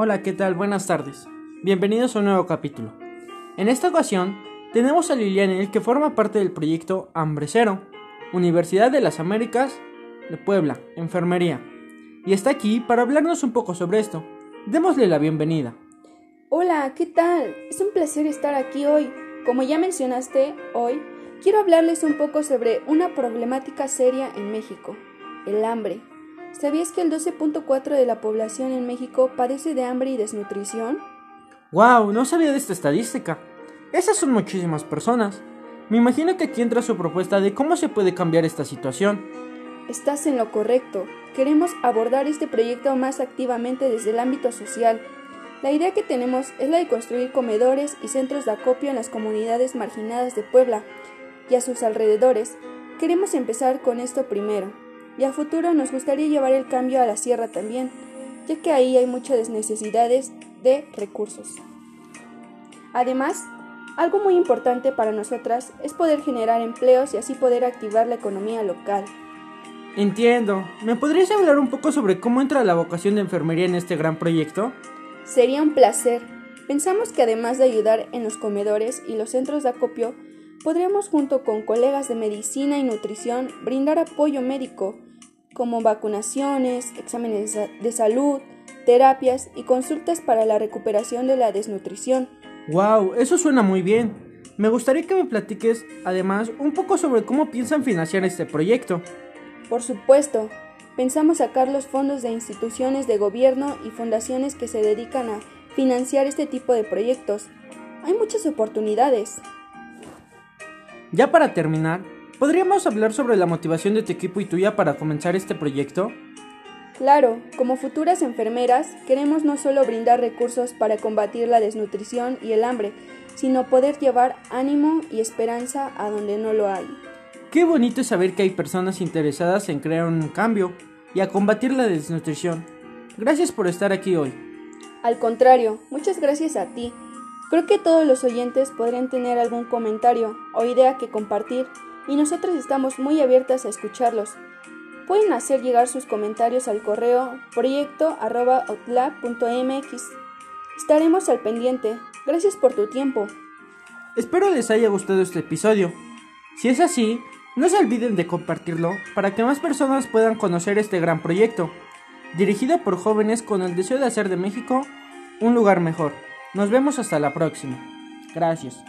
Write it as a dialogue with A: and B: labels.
A: Hola, ¿qué tal? Buenas tardes. Bienvenidos a un nuevo capítulo. En esta ocasión, tenemos a Lilianel que forma parte del proyecto Hambre Cero, Universidad de las Américas de Puebla, Enfermería, y está aquí para hablarnos un poco sobre esto. Démosle la bienvenida.
B: Hola, ¿qué tal? Es un placer estar aquí hoy. Como ya mencionaste, hoy quiero hablarles un poco sobre una problemática seria en México, el hambre. ¿Sabías que el 12.4 de la población en México padece de hambre y desnutrición?
A: ¡Wow! No sabía de esta estadística. Esas son muchísimas personas. Me imagino que aquí entra su propuesta de cómo se puede cambiar esta situación.
B: Estás en lo correcto. Queremos abordar este proyecto más activamente desde el ámbito social. La idea que tenemos es la de construir comedores y centros de acopio en las comunidades marginadas de Puebla y a sus alrededores. Queremos empezar con esto primero y a futuro nos gustaría llevar el cambio a la sierra también, ya que ahí hay muchas necesidades de recursos. Además, algo muy importante para nosotras es poder generar empleos y así poder activar la economía local.
A: Entiendo. ¿Me podrías hablar un poco sobre cómo entra la vocación de enfermería en este gran proyecto?
B: Sería un placer. Pensamos que además de ayudar en los comedores y los centros de acopio, podríamos junto con colegas de medicina y nutrición brindar apoyo médico, como vacunaciones, exámenes de salud, terapias y consultas para la recuperación de la desnutrición.
A: ¡Wow! Eso suena muy bien. Me gustaría que me platiques, además, un poco sobre cómo piensan financiar este proyecto.
B: Por supuesto, pensamos sacar los fondos de instituciones de gobierno y fundaciones que se dedican a financiar este tipo de proyectos. Hay muchas oportunidades.
A: Ya para terminar, ¿Podríamos hablar sobre la motivación de tu equipo y tuya para comenzar este proyecto?
B: Claro, como futuras enfermeras, queremos no solo brindar recursos para combatir la desnutrición y el hambre, sino poder llevar ánimo y esperanza a donde no lo hay.
A: Qué bonito saber que hay personas interesadas en crear un cambio y a combatir la desnutrición. Gracias por estar aquí hoy.
B: Al contrario, muchas gracias a ti. Creo que todos los oyentes podrían tener algún comentario o idea que compartir y nosotros estamos muy abiertas a escucharlos. Pueden hacer llegar sus comentarios al correo proyecto.outla.mx. Estaremos al pendiente. Gracias por tu tiempo.
A: Espero les haya gustado este episodio. Si es así, no se olviden de compartirlo para que más personas puedan conocer este gran proyecto, dirigido por jóvenes con el deseo de hacer de México un lugar mejor. Nos vemos hasta la próxima. Gracias.